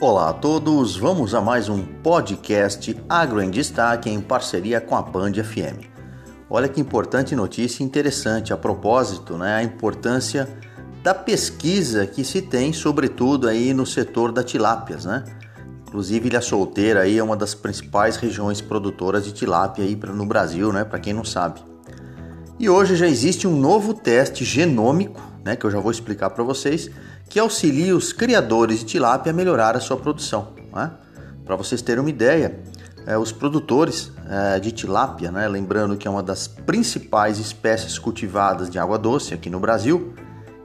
Olá a todos, vamos a mais um podcast Agro em Destaque em parceria com a Band FM. Olha que importante notícia interessante a propósito, né? A importância da pesquisa que se tem, sobretudo aí no setor da tilápias, né? Inclusive Ilha Solteira aí é uma das principais regiões produtoras de tilápia aí no Brasil, né? Para quem não sabe. E hoje já existe um novo teste genômico, né? Que eu já vou explicar para vocês que auxilia os criadores de tilápia a melhorar a sua produção. Né? Para vocês terem uma ideia, é, os produtores é, de tilápia, né, lembrando que é uma das principais espécies cultivadas de água doce aqui no Brasil,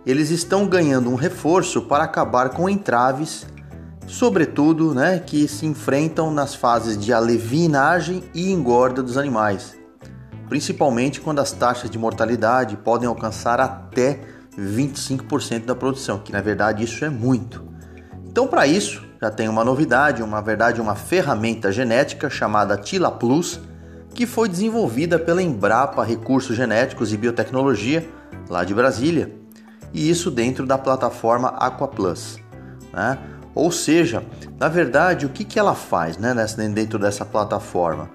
eles estão ganhando um reforço para acabar com entraves, sobretudo né, que se enfrentam nas fases de alevinagem e engorda dos animais, principalmente quando as taxas de mortalidade podem alcançar até 25% da produção, que na verdade isso é muito. Então, para isso, já tem uma novidade, uma verdade, uma ferramenta genética chamada Tila Plus, que foi desenvolvida pela Embrapa Recursos Genéticos e Biotecnologia, lá de Brasília, e isso dentro da plataforma Aqua Plus. Né? Ou seja, na verdade, o que, que ela faz né, dentro dessa plataforma?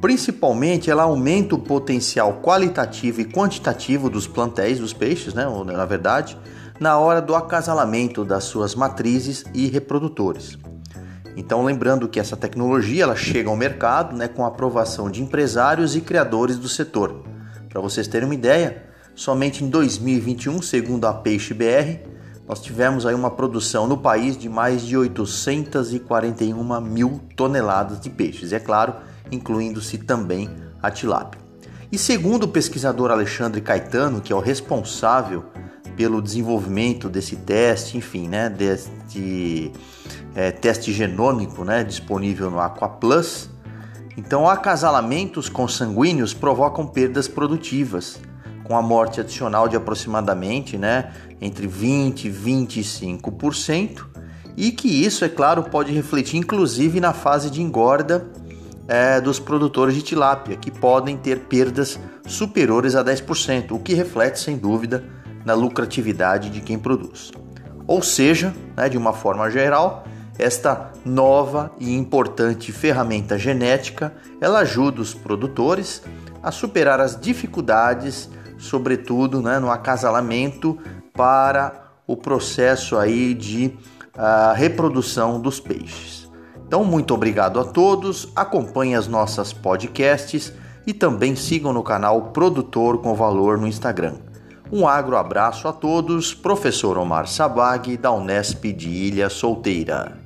Principalmente, ela aumenta o potencial qualitativo e quantitativo dos plantéis dos peixes, né, na verdade, na hora do acasalamento das suas matrizes e reprodutores. Então, lembrando que essa tecnologia ela chega ao mercado né, com a aprovação de empresários e criadores do setor. Para vocês terem uma ideia, somente em 2021, segundo a Peixe BR, nós tivemos aí uma produção no país de mais de 841 mil toneladas de peixes. É claro incluindo-se também a tilápia. E segundo o pesquisador Alexandre Caetano, que é o responsável pelo desenvolvimento desse teste, enfim, né, deste é, teste genômico, né, disponível no Aqua Plus, então acasalamentos consanguíneos provocam perdas produtivas, com a morte adicional de aproximadamente, né, entre 20 e 25%, e que isso, é claro, pode refletir inclusive na fase de engorda é, dos produtores de tilápia, que podem ter perdas superiores a 10%, o que reflete, sem dúvida, na lucratividade de quem produz. Ou seja, né, de uma forma geral, esta nova e importante ferramenta genética, ela ajuda os produtores a superar as dificuldades, sobretudo né, no acasalamento para o processo aí de uh, reprodução dos peixes. Então, muito obrigado a todos. Acompanhe as nossas podcasts e também sigam no canal Produtor com Valor no Instagram. Um agro abraço a todos, professor Omar Sabag, da Unesp de Ilha Solteira.